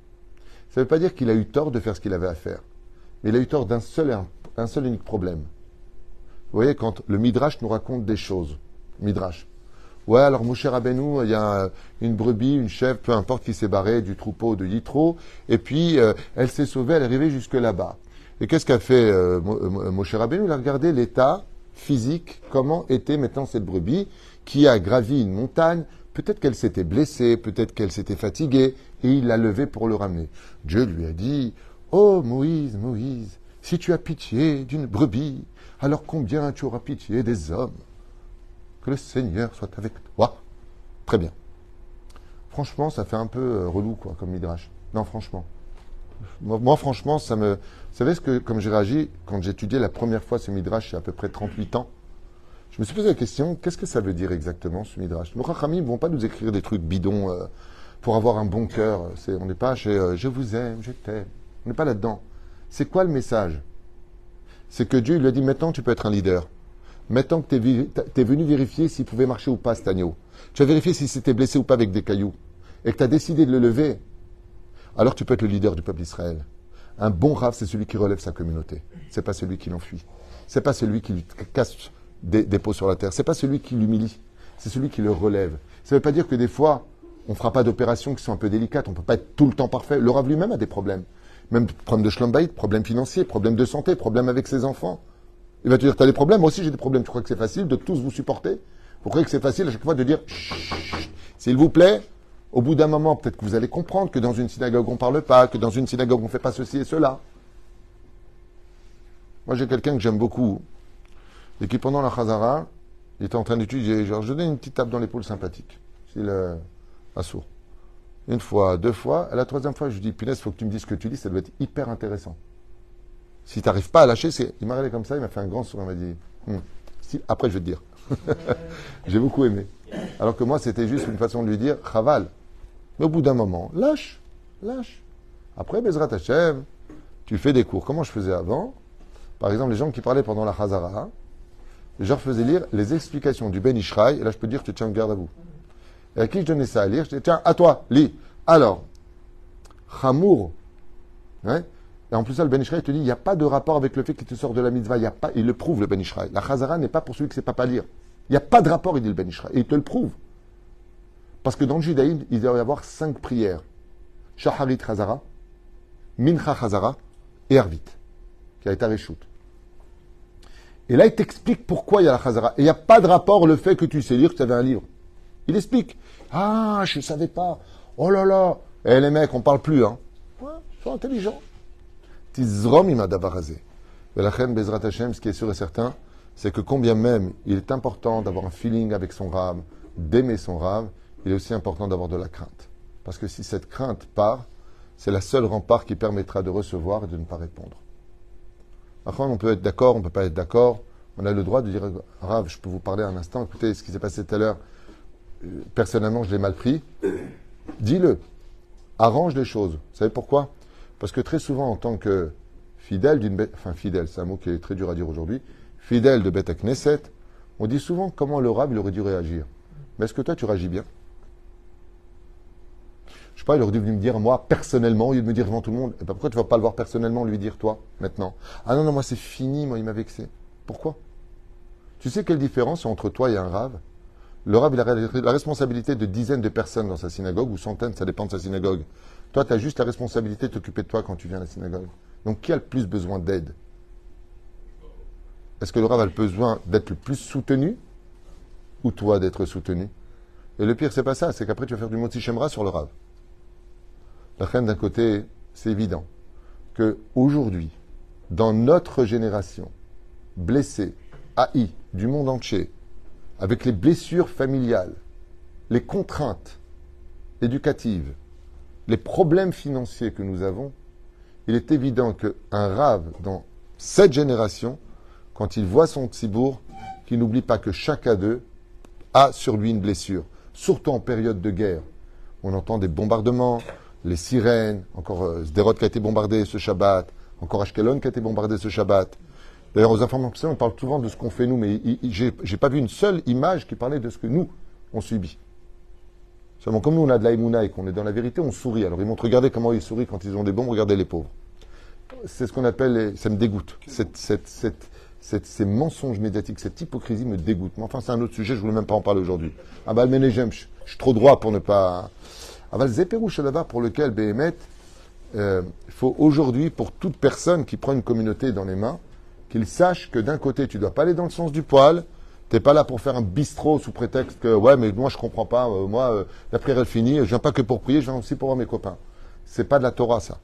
Ça ne veut pas dire qu'il a eu tort de faire ce qu'il avait à faire. Mais il a eu tort d'un seul, un seul unique problème. Vous voyez, quand le Midrash nous raconte des choses, Midrash. Ouais, alors mon cher Abenou, il y a une brebis, une chèvre, peu importe qui s'est barrée du troupeau de Yitro, et puis euh, elle s'est sauvée, elle est arrivée jusque là-bas. Et qu'est-ce qu'a fait euh, mon cher Abenou Il a regardé l'état physique, comment était maintenant cette brebis qui a gravi une montagne. Peut-être qu'elle s'était blessée, peut-être qu'elle s'était fatiguée, et il l'a levée pour le ramener. Dieu lui a dit Oh Moïse, Moïse, si tu as pitié d'une brebis, alors combien tu auras pitié des hommes? Que le Seigneur soit avec toi. Très bien. Franchement, ça fait un peu euh, relou, quoi, comme midrash. Non, franchement. Moi, franchement, ça me. Vous savez ce que, comme j'ai réagi quand étudié la première fois ce midrash, il y a à peu près 38 ans Je me suis posé la question qu'est-ce que ça veut dire exactement ce midrash? Nos ne vont pas nous écrire des trucs bidons euh, pour avoir un bon cœur. on n'est pas chez euh, je vous aime, je t'aime. On n'est pas là-dedans. C'est quoi le message? C'est que Dieu lui a dit maintenant tu peux être un leader. Maintenant que tu es, venu vérifier s'il pouvait marcher ou pas cet agneau. Tu as vérifié s'il s'était blessé ou pas avec des cailloux. Et que tu as décidé de le lever. Alors tu peux être le leader du peuple d'Israël. Un bon rave, c'est celui qui relève sa communauté. C'est pas celui qui l'enfuit. C'est pas celui qui lui casse des, des pots sur la terre. C'est pas celui qui l'humilie. C'est celui qui le relève. Ça ne veut pas dire que des fois, on ne fera pas d'opérations qui sont un peu délicates. On ne peut pas être tout le temps parfait. Le rave lui-même a des problèmes. Même problème de schlombait, problème financier, problème de santé, problème avec ses enfants. Il va te dire, tu as des problèmes, moi aussi j'ai des problèmes. Tu crois que c'est facile de tous vous supporter? Vous croyez que c'est facile à chaque fois de dire, s'il vous plaît, au bout d'un moment, peut-être que vous allez comprendre que dans une synagogue on ne parle pas, que dans une synagogue on ne fait pas ceci et cela. Moi j'ai quelqu'un que j'aime beaucoup, et qui pendant la Khazara, il était en train d'étudier, genre je donne une petite tape dans l'épaule sympathique. C'est le assourd. Une fois, deux fois. Et la troisième fois, je lui dis, punaise, il faut que tu me dises ce que tu dis, ça doit être hyper intéressant. Si tu n'arrives pas à lâcher, c'est... il m'a regardé comme ça, il m'a fait un grand sourire, il m'a dit, si... après je vais te dire. J'ai beaucoup aimé. Alors que moi, c'était juste une façon de lui dire, chaval. Mais au bout d'un moment, lâche, lâche. Après, Bezrat Hashem, tu fais des cours. Comment je faisais avant? Par exemple, les gens qui parlaient pendant la Chazara, je leur faisais lire les explications du Ben Ishraï, et là je peux dire, tu tiens garde à vous. Et à qui je donnais ça à lire? Je disais, tiens, à toi, lis. Alors, Chamour, hein, et en plus, ça, le Ben Ishraï te dit, il n'y a pas de rapport avec le fait qu'il te sort de la mitzvah. Il, a pas, il le prouve, le Ben Ishraï. La Chazara n'est pas pour celui qui ne sait pas, pas lire. Il n'y a pas de rapport, il dit le Ben Ishraï. Et il te le prouve. Parce que dans le judaïsme, il doit y avoir cinq prières. Shaharit Chazara, Mincha Chazara et Arvit, qui a été. Et là, il t'explique pourquoi il y a la Chazara. Et il n'y a pas de rapport le fait que tu sais lire, que tu avais un livre. Il explique. Ah, je ne savais pas. Oh là là. Eh les mecs, on parle plus, hein. Ouais, sois intelligent. Tizrom ima dabarazé. Mais la reine Bezrat Hashem, ce qui est sûr et certain, c'est que combien même il est important d'avoir un feeling avec son rave, d'aimer son rave, il est aussi important d'avoir de la crainte. Parce que si cette crainte part, c'est la seule rempart qui permettra de recevoir et de ne pas répondre. Après, on peut être d'accord, on ne peut pas être d'accord. On a le droit de dire, Rav, je peux vous parler un instant. Écoutez, ce qui s'est passé tout à l'heure, personnellement, je l'ai mal pris. Dis-le. Arrange les choses. Vous savez pourquoi? Parce que très souvent, en tant que fidèle d'une enfin fidèle, c'est un mot qui est très dur à dire aujourd'hui, fidèle de Beth Knesset, on dit souvent comment le il aurait dû réagir. Mais est-ce que toi tu réagis bien? Il aurait dû venir me dire moi personnellement, il de me dire devant tout le monde. Et ben, pourquoi tu vas pas le voir personnellement lui dire toi maintenant? Ah non non moi c'est fini, moi il m'a vexé. Pourquoi? Tu sais quelle différence entre toi et un rave? Le rab, il a la responsabilité de dizaines de personnes dans sa synagogue, ou centaines, ça dépend de sa synagogue. Toi, tu as juste la responsabilité de t'occuper de toi quand tu viens à la synagogue. Donc, qui a le plus besoin d'aide? Est-ce que le rab a le besoin d'être le plus soutenu? Ou toi d'être soutenu? Et le pire, c'est pas ça, c'est qu'après, tu vas faire du moti shemra sur le rab. La reine, d'un côté, c'est évident que aujourd'hui, dans notre génération, blessée, haï du monde entier, avec les blessures familiales, les contraintes éducatives, les problèmes financiers que nous avons, il est évident qu'un rave dans cette génération, quand il voit son tsibourg, qu'il n'oublie pas que chacun d'eux a sur lui une blessure, surtout en période de guerre. On entend des bombardements, les sirènes, encore euh, Sderot qui a été bombardé ce Shabbat, Encore Ashkelon qui a été bombardé ce Shabbat. D'ailleurs, aux informations, on parle souvent de ce qu'on fait nous, mais j'ai pas vu une seule image qui parlait de ce que nous, on subit. Seulement, comme nous, on a de l'aïmouna et qu'on est dans la vérité, on sourit. Alors, ils montrent, regardez comment ils sourient quand ils ont des bombes, regardez les pauvres. C'est ce qu'on appelle, ça me dégoûte. Cette, cette, cette, ces mensonges médiatiques, cette hypocrisie me dégoûte. Mais enfin, c'est un autre sujet, je ne voulais même pas en parler aujourd'hui. Ah bah, le je suis trop droit pour ne pas. Le Zéperou pour lequel, Béhémet, euh, il faut aujourd'hui, pour toute personne qui prend une communauté dans les mains, qu'il sache que d'un côté, tu ne dois pas aller dans le sens du poil, tu n'es pas là pour faire un bistrot sous prétexte que, ouais, mais moi je comprends pas, euh, moi, euh, la prière elle finit, je viens pas que pour prier, je viens aussi pour voir mes copains. C'est pas de la Torah, ça.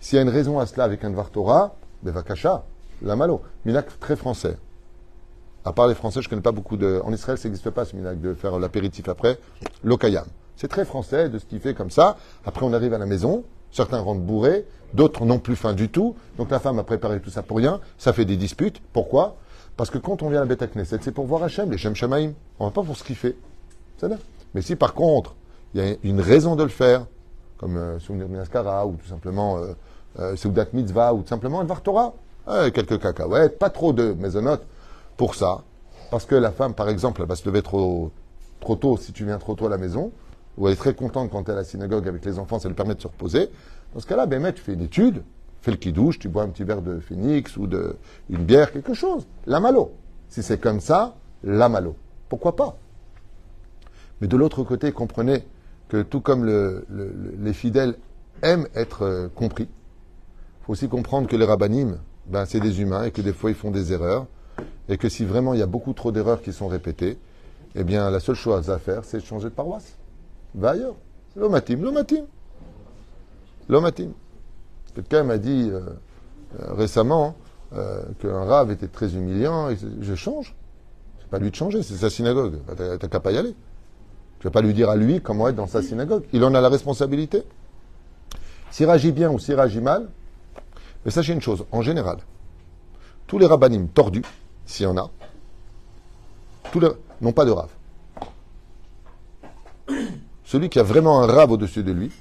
S'il y a une raison à cela avec un Dvar Torah, ben vakasha, la malo. Minak très français. À part les Français, je connais pas beaucoup de. En Israël, ça n'existe pas ce minak de faire l'apéritif après. Lokayam. C'est très français de qu'il fait comme ça. Après, on arrive à la maison. Certains rentrent bourrés, d'autres n'ont plus faim du tout. Donc la femme a préparé tout ça pour rien. Ça fait des disputes. Pourquoi? Parce que quand on vient à la c'est pour voir Hachem, les Shem Shamaim. On va pas pour. C'est Mais si par contre, il y a une raison de le faire, comme euh, Minaskara, ou tout simplement euh, euh, Mitzvah, ou tout simplement un Torah, quelques cacahuètes, pas trop de maisonnotes pour ça. Parce que la femme, par exemple, elle va se lever trop tôt si tu viens trop tôt à la maison où elle est très contente quand elle est à la synagogue avec les enfants, ça lui permet de se reposer. Dans ce cas-là, ben, tu fais une étude, fais le qui-douche, tu bois un petit verre de phoenix ou de, une bière, quelque chose. La malo. Si c'est comme ça, la malo. Pourquoi pas? Mais de l'autre côté, comprenez que tout comme les fidèles aiment être euh, compris, il faut aussi comprendre que les rabbinim, ben, c'est des humains et que des fois ils font des erreurs. Et que si vraiment il y a beaucoup trop d'erreurs qui sont répétées, eh bien la seule chose à faire, c'est de changer de paroisse va ailleurs. L'omatim, l'omatim. L'omatim. Quelqu'un m'a dit euh, euh, récemment euh, qu'un rave était très humiliant. Et je change. C'est pas lui de changer, c'est sa synagogue. T'as qu'à pas y aller. Tu vas pas lui dire à lui comment être dans sa synagogue. Il en a la responsabilité. S'il réagit bien ou s'il réagit mal, mais sachez une chose, en général, tous les rabbinim tordus, s'il y en a, tous n'ont pas de rave. Celui qui a vraiment un rave au-dessus de lui,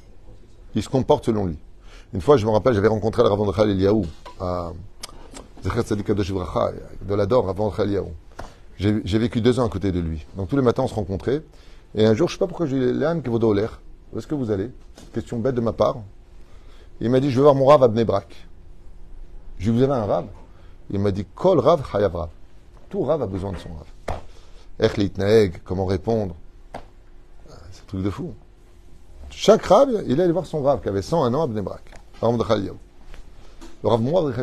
il se comporte selon lui. Une fois, je me rappelle, j'avais rencontré le Rav André Eliaou à de l'Ador, Rav Eliaou. J'ai vécu deux ans à côté de lui. Donc tous les matins, on se rencontrait. Et un jour, je ne sais pas pourquoi j'ai dit, Léane, vous l'air. Où est-ce que vous allez? Question bête de ma part. Il m'a dit, je veux voir mon rave à Bnebrak. Je lui ai dit, vous avez un rave Il m'a dit, Kol Rav. Tout rave a besoin de son rave. Comment répondre? Truc de fou. Chaque rab, il allait voir son rab qui avait 101 ans à Bnebrak. Le Rav Mouad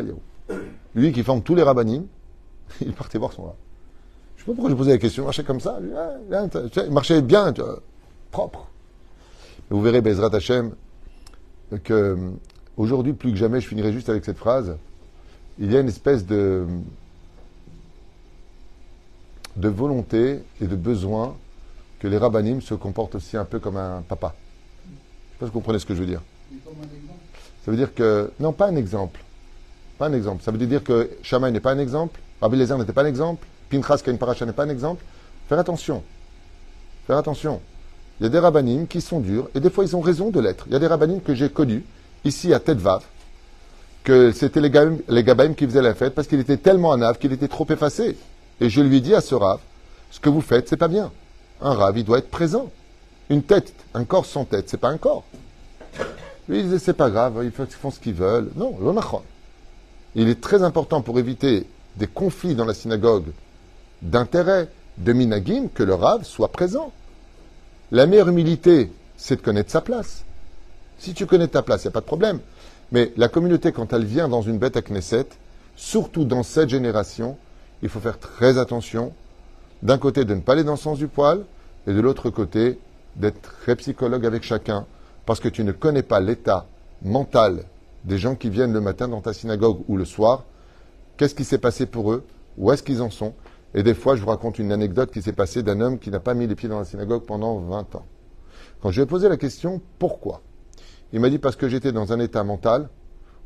Lui qui forme tous les rabbinim, il partait voir son rab. Je ne sais pas pourquoi je posais la question. Il marchait comme ça. Il marchait bien, propre. Mais vous verrez, Bezrat Hashem, que euh, aujourd'hui, plus que jamais, je finirai juste avec cette phrase. Il y a une espèce de, de volonté et de besoin que les rabbinim se comportent aussi un peu comme un papa. Je ne sais pas si vous comprenez ce que je veux dire. Ça veut dire que, non, pas un exemple. Pas un exemple. Ça veut dire que Shammai n'est pas un exemple, Rabbi Lézer n'était pas un exemple, Pinchas une Paracha n'est pas un exemple. Faire attention. Faire attention. Il y a des rabbinim qui sont durs, et des fois ils ont raison de l'être. Il y a des rabbinim que j'ai connus, ici à Tedvav, que c'était les, gabaïm qui faisaient la fête parce qu'il était tellement un qu'il était trop effacé. Et je lui ai dit à ce Rav, ce que vous faites, c'est pas bien. Un rave, il doit être présent. Une tête, un corps sans tête, c'est pas un corps. Lui, il disait, c'est pas grave, ils font ce qu'ils veulent. Non, l'onachon. Il est très important pour éviter des conflits dans la synagogue d'intérêt, de minagim, que le rave soit présent. La meilleure humilité, c'est de connaître sa place. Si tu connais ta place, il n'y a pas de problème. Mais la communauté, quand elle vient dans une bête à Knesset, surtout dans cette génération, il faut faire très attention d'un côté de ne pas aller dans le sens du poil, et de l'autre côté d'être très psychologue avec chacun, parce que tu ne connais pas l'état mental des gens qui viennent le matin dans ta synagogue ou le soir, qu'est-ce qui s'est passé pour eux, où est-ce qu'ils en sont? Et des fois, je vous raconte une anecdote qui s'est passée d'un homme qui n'a pas mis les pieds dans la synagogue pendant 20 ans. Quand je lui ai posé la question, pourquoi? Il m'a dit parce que j'étais dans un état mental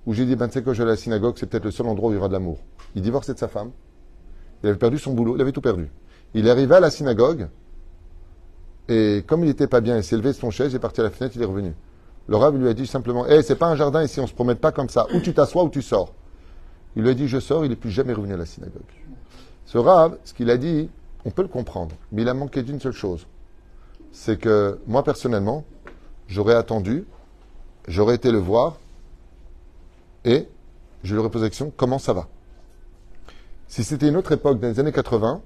où j'ai dit, ben, tu sais que je vais à la synagogue, c'est peut-être le seul endroit où il y aura de l'amour. Il divorçait de sa femme. Il avait perdu son boulot, il avait tout perdu. Il est arrivé à la synagogue, et comme il n'était pas bien, il s'est levé de son chaise, il est parti à la fenêtre, il est revenu. Le Rav lui a dit simplement Eh, c'est pas un jardin ici, on se promène pas comme ça. Ou tu t'assois ou tu sors. Il lui a dit Je sors, il n'est plus jamais revenu à la synagogue. Ce Rav, ce qu'il a dit, on peut le comprendre, mais il a manqué d'une seule chose. C'est que moi, personnellement, j'aurais attendu, j'aurais été le voir, et je lui aurais posé la question comment ça va? Si c'était une autre époque, dans les années 80,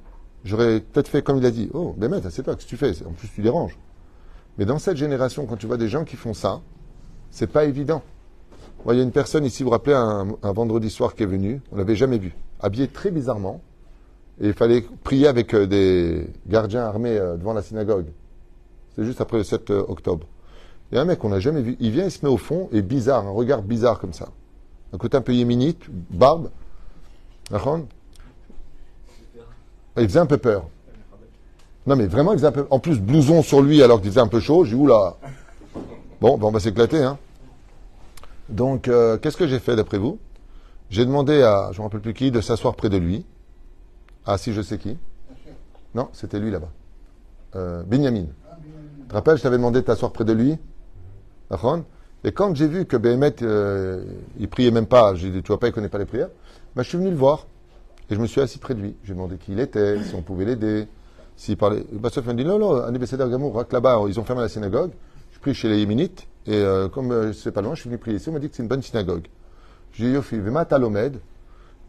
j'aurais peut-être fait comme il a dit Oh, ben c'est toi, que tu fais? En plus, tu déranges. Mais dans cette génération, quand tu vois des gens qui font ça, c'est pas évident. Il y a une personne ici, vous vous rappelez, un, vendredi soir qui est venu, on l'avait jamais vu, habillé très bizarrement, et il fallait prier avec euh, des gardiens armés euh, devant la synagogue. C'est juste après le 7 euh, octobre. Il y a un mec qu'on n'a jamais vu, il vient, il se met au fond, et bizarre, un regard bizarre comme ça. Un côté un peu yéménite, barbe. Il faisait un peu peur. Non, mais vraiment, il faisait un peu. En plus, blouson sur lui alors qu'il faisait un peu chaud. J'ai dit, oula. Bon, ben on va s'éclater, hein. Donc, euh, qu'est-ce que j'ai fait d'après vous? J'ai demandé à, je ne me rappelle plus qui, de s'asseoir près de lui. Ah, si, je sais qui. Non, c'était lui là-bas. Euh, Benjamin. Tu te rappelles, je t'avais demandé de t'asseoir près de lui? Et quand j'ai vu que Béhémet, euh, il priait même pas, j'ai dit, tu vois pas, il connaît pas les prières, ben, je suis venu le voir. Et je me suis assis près de lui. J'ai demandé qui il était, si on pouvait l'aider. S'il parlait, Bassef m'a dit non, non, un là-bas, ils ont fermé la synagogue. Je prie chez les Yéménites, et euh, comme euh, c'est pas loin, je suis venu prier ici. On m'a dit que c'est une bonne synagogue. J'ai dit, Vema Talomed.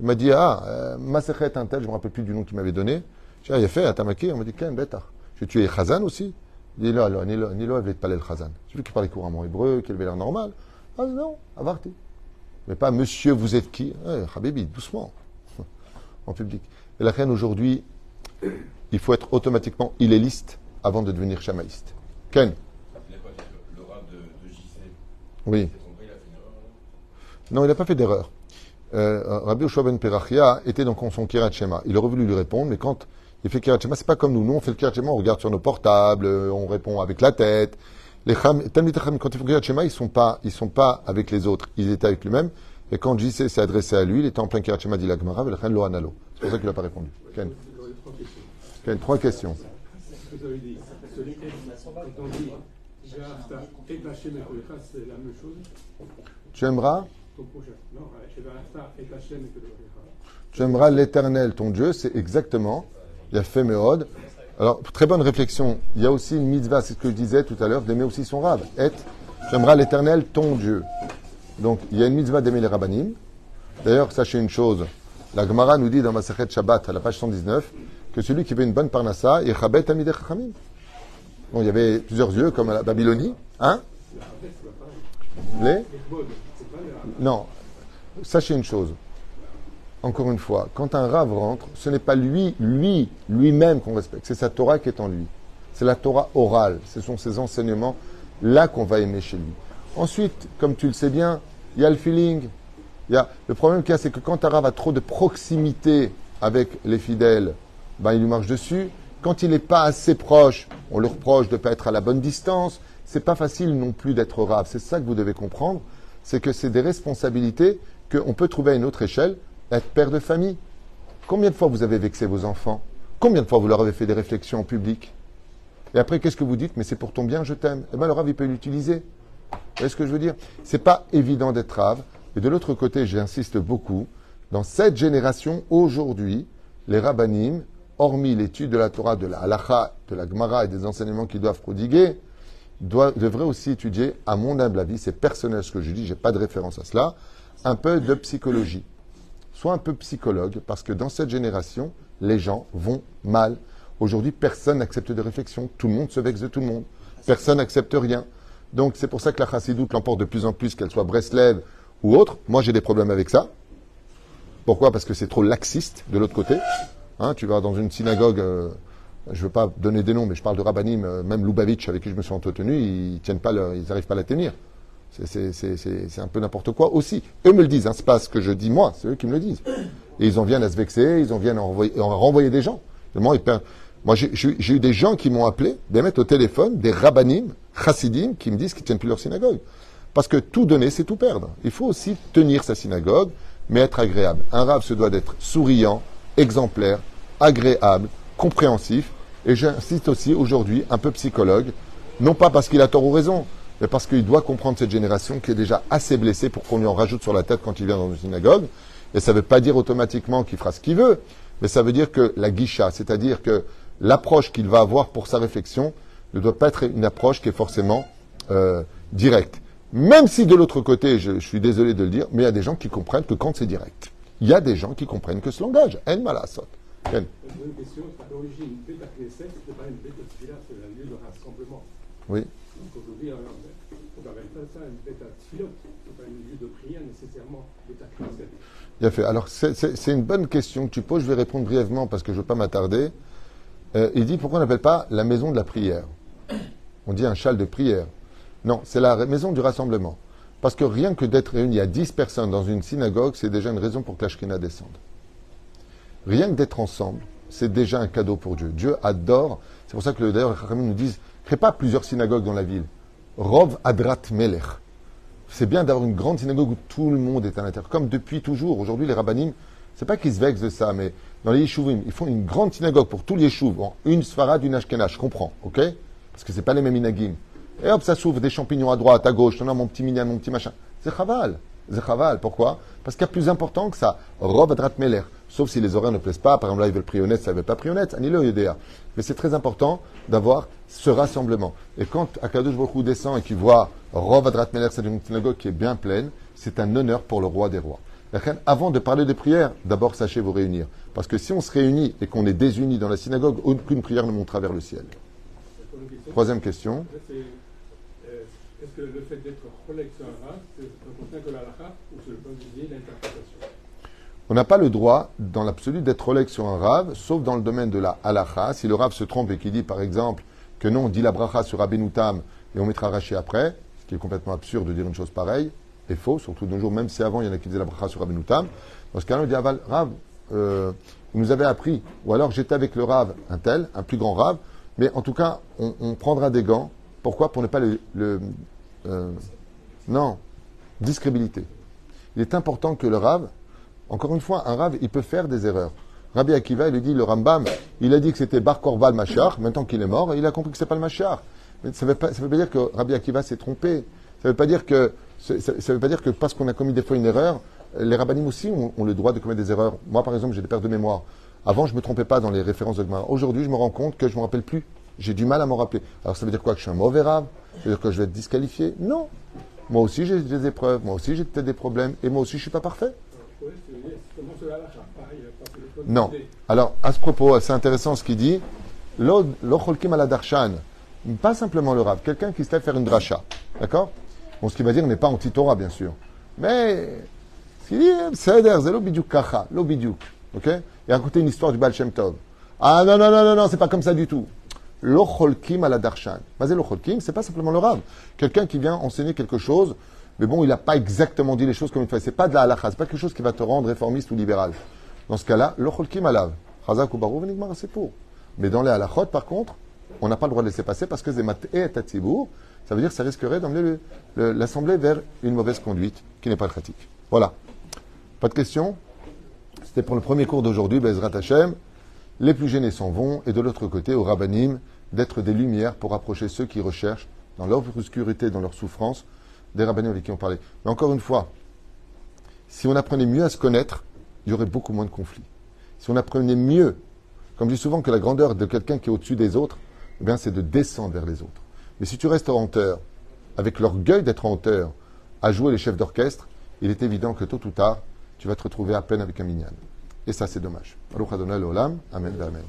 Il m'a dit, ah, euh, Masechet un tel, je me rappelle plus du nom qu'il m'avait donné. J'ai dit, ah, fait, Atamaki. On m'a dit, Ken, bêta. J'ai tué Khazan aussi. Il dit, là, là, ni là, ni là, il pas le Khazan. Celui qui parlait couramment hébreu, qui avait l'air normal. Ah non, avarti. Mais pas, monsieur, vous êtes qui? Eh, doucement. En public. Et la reine aujourd'hui, il faut être automatiquement illéliste avant de devenir chamaïste. Ken Oui. Non, il n'a pas fait d'erreur. Euh, Rabbi Oshua ben Perachia était dans son Kirat Shema. Il aurait voulu lui répondre, mais quand il fait Kirat Shema, c'est pas comme nous. Nous, on fait le Kirat Shema, on regarde sur nos portables, on répond avec la tête. Les Cham, quand ils font Kirat Shema, ils sont pas, ils sont pas avec les autres. Ils étaient avec lui-même. Et quand JC s'est adressé à lui, il était en plein Kirat Shema dit la Gemara, le lo analo. C'est pour ça qu'il n'a pas répondu. Ken trois questions. Tu aimeras? Tu aimeras l'éternel, ton Dieu, c'est exactement, il a fait Méode. Alors, très bonne réflexion. Il y a aussi une mitzvah, c'est ce que je disais tout à l'heure, d'aimer aussi son rab. Et, tu aimeras l'éternel, ton Dieu. Donc, il y a une mitzvah d'aimer les rabbinim. D'ailleurs, sachez une chose. La Gemara nous dit dans Masachet Shabbat, à la page 119, que celui qui veut une bonne parnassa, il chabet amideh chachamim. Bon, il y avait plusieurs yeux, comme à la Babylonie. Hein? Les? Non. Sachez une chose. Encore une fois, quand un rave rentre, ce n'est pas lui, lui, lui-même qu'on respecte. C'est sa Torah qui est en lui. C'est la Torah orale. Ce sont ses enseignements là qu'on va aimer chez lui. Ensuite, comme tu le sais bien, il y a le feeling. Y a, le problème qu'il y a, c'est que quand un rave a trop de proximité avec les fidèles, ben, il lui marche dessus. Quand il n'est pas assez proche, on le reproche de ne pas être à la bonne distance. C'est pas facile non plus d'être rave. C'est ça que vous devez comprendre. C'est que c'est des responsabilités qu'on peut trouver à une autre échelle, être père de famille. Combien de fois vous avez vexé vos enfants? Combien de fois vous leur avez fait des réflexions en public? Et après, qu'est-ce que vous dites? Mais c'est pour ton bien, je t'aime. Eh bien, le rave, il peut l'utiliser. Vous voyez ce que je veux dire? C'est pas évident d'être rave. Et de l'autre côté, j'insiste beaucoup, dans cette génération, aujourd'hui, les rabbinim hormis l'étude de la Torah, de la halacha, de la Gemara et des enseignements qu'ils doivent prodiguer, devraient aussi étudier, à mon humble avis, c'est personnel ce que je dis, j'ai pas de référence à cela, un peu de psychologie. Sois un peu psychologue, parce que dans cette génération, les gens vont mal. Aujourd'hui, personne n'accepte de réflexion. Tout le monde se vexe de tout le monde. Personne n'accepte rien. Donc, c'est pour ça que la chassidoute l'emporte de plus en plus, qu'elle soit Breslev ou autre. Moi, j'ai des problèmes avec ça. Pourquoi? Parce que c'est trop laxiste de l'autre côté. Hein, tu vas dans une synagogue, euh, je ne veux pas donner des noms, mais je parle de Rabbanim, euh, même Lubavitch avec qui je me suis entretenu, ils tiennent pas, ils n'arrivent pas à la tenir. C'est un peu n'importe quoi aussi. Eux me le disent, hein, c'est pas ce que je dis moi, c'est eux qui me le disent. Et ils en viennent à se vexer, ils en viennent à, renvoyer des gens. Moi, j'ai eu des gens qui m'ont appelé, des mettre au téléphone, des rabbanim, chassidim, qui me disent qu'ils tiennent plus leur synagogue. Parce que tout donner, c'est tout perdre. Il faut aussi tenir sa synagogue, mais être agréable. Un rab se doit d'être souriant, exemplaire, agréable, compréhensif. Et j'insiste aussi aujourd'hui, un peu psychologue, non pas parce qu'il a tort ou raison, mais parce qu'il doit comprendre cette génération qui est déjà assez blessée pour qu'on lui en rajoute sur la tête quand il vient dans une synagogue. Et ça ne veut pas dire automatiquement qu'il fera ce qu'il veut, mais ça veut dire que la guicha, c'est-à-dire que l'approche qu'il va avoir pour sa réflexion ne doit pas être une approche qui est forcément euh, directe. Même si de l'autre côté, je, suis désolé de le dire, mais il y a des gens qui comprennent que quand c'est direct. Il y a des gens qui comprennent que ce langage. En malasot. Une question, à l'origine, Beta pas une Beta Tfila, c'est un lieu de rassemblement. Oui. Donc aujourd'hui, on n'appelle pas ça une Beta pas un lieu de prière nécessairement Beta Knesset. Bien fait. Alors, c'est une bonne question que tu poses. Je vais répondre brièvement parce que je ne veux pas m'attarder. Euh, il dit pourquoi on n'appelle pas la maison de la prière? On dit un châle de prière. Non, c'est la maison du rassemblement. Parce que rien que d'être réuni à 10 personnes dans une synagogue, c'est déjà une raison pour que la descende. Rien que d'être ensemble, c'est déjà un cadeau pour Dieu. Dieu adore. C'est pour ça que d'ailleurs, les nous disent crée pas plusieurs synagogues dans la ville. Rov Adrat Melech. C'est bien d'avoir une grande synagogue où tout le monde est à l'intérieur. Comme depuis toujours. Aujourd'hui, les rabbinim, c'est pas qu'ils se vexent de ça, mais dans les yeshuvim, ils font une grande synagogue pour tous les yeshuv. une sfarad, une ashkenaz. Je comprends, ok? Parce que c'est pas les mêmes inagim. Et hop, ça s'ouvre des champignons à droite, à gauche. Non, mon petit minyan, mon petit machin. C'est chaval. C'est chaval. Pourquoi? Parce qu'il y a plus important que ça. Rov Adrat Melech. Sauf si les horaires ne plaisent pas. Par exemple, là, ils veulent prier ça ne veut pas prier honnête. Mais c'est très important d'avoir ce rassemblement. Et quand Akadosh Baruch descend et qu'il voit Rov Adrat Meler, c'est une synagogue qui est bien pleine, c'est un honneur pour le roi des rois. Avant de parler de prière, d'abord sachez vous réunir. Parce que si on se réunit et qu'on est désunis dans la synagogue, aucune prière ne montera vers le ciel. Troisième question. Est-ce que le fait d'être collègue sur un c'est un que la ou c'est le l'interprétation? On n'a pas le droit, dans l'absolu, d'être relègue sur un rave, sauf dans le domaine de la halacha. Si le rave se trompe et qu'il dit, par exemple, que non, on dit la bracha sur Abenoutam et on mettra Raché après, ce qui est complètement absurde de dire une chose pareille, et faux, surtout de nos jours, même si avant il y en a qui disaient la bracha sur Abenoutam. Dans ce cas-là, on dit, Aval, rave, euh, vous nous avez appris, ou alors j'étais avec le rave, un tel, un plus grand rave, mais en tout cas, on, prendra des gants. Pourquoi? Pour ne pas le. Euh, non, discrédibilité. Il est important que le rave encore une fois, un rave, il peut faire des erreurs. Rabbi Akiva, il lui dit, le Rambam, il a dit que c'était Bar Korval Machar, maintenant qu'il est mort, il a compris que c'est pas le Machar. Mais ça ne veut, veut pas dire que Rabbi Akiva s'est trompé. Ça ne veut pas dire que, ça, veut pas dire que parce qu'on a commis des fois une erreur, les rabbinim aussi ont, le droit de commettre des erreurs. Moi, par exemple, j'ai des pertes de mémoire. Avant, je ne me trompais pas dans les références de Gemara. Aujourd'hui, je me rends compte que je ne me rappelle plus. J'ai du mal à m'en rappeler. Alors, ça veut dire quoi? Que je suis un mauvais rave Ça veut dire que je vais être disqualifié? Non. Moi aussi, j'ai des épreuves. Moi aussi, j'ai peut-être des problèmes. Et moi aussi, je ne suis pas parfait. Non. Alors, à ce propos, c'est intéressant ce qu'il dit. L'ocholkim ala darshan. Pas simplement le rab, quelqu'un qui lève faire une dracha. D'accord? Bon, ce qu'il va dire n'est pas anti-Torah, bien sûr. Mais, ce qu'il dit, c'est l'obidyuk kacha, l'obidyuk. Ok? Et à côté, une histoire du Baal Shem Tov. Ah non, non, non, non, non, c'est pas comme ça du tout. L'ocholkim ala darshan. Basé l'ocholkim, c'est pas simplement le rab. Quelqu'un qui vient enseigner quelque chose mais bon, il n'a pas exactement dit les choses comme il fallait. C'est pas de la halakha, c'est pas quelque chose qui va te rendre réformiste ou libéral. Dans ce cas-là, l'ocholkim alav. Chazak ou barou c'est pour. Mais dans les halachot, par contre, on n'a pas le droit de laisser passer parce que c'est et. Ça veut dire que ça risquerait d'emmener l'assemblée vers une mauvaise conduite qui n'est pas pratique. Voilà. Pas de questions? C'était pour le premier cours d'aujourd'hui, Bezrat Hashem. Les plus gênés s'en vont, et de l'autre côté, au rabbanim, d'être des lumières pour approcher ceux qui recherchent, dans leur obscurité, dans leur souffrance, des rabbins avec qui on parlait. Mais encore une fois, si on apprenait mieux à se connaître, il y aurait beaucoup moins de conflits. Si on apprenait mieux, comme je dis souvent que la grandeur de quelqu'un qui est au-dessus des autres, eh c'est de descendre vers les autres. Mais si tu restes en hauteur, avec l'orgueil d'être en hauteur, à jouer les chefs d'orchestre, il est évident que tôt ou tard, tu vas te retrouver à peine avec un minyan. Et ça, c'est dommage. Amen, amen.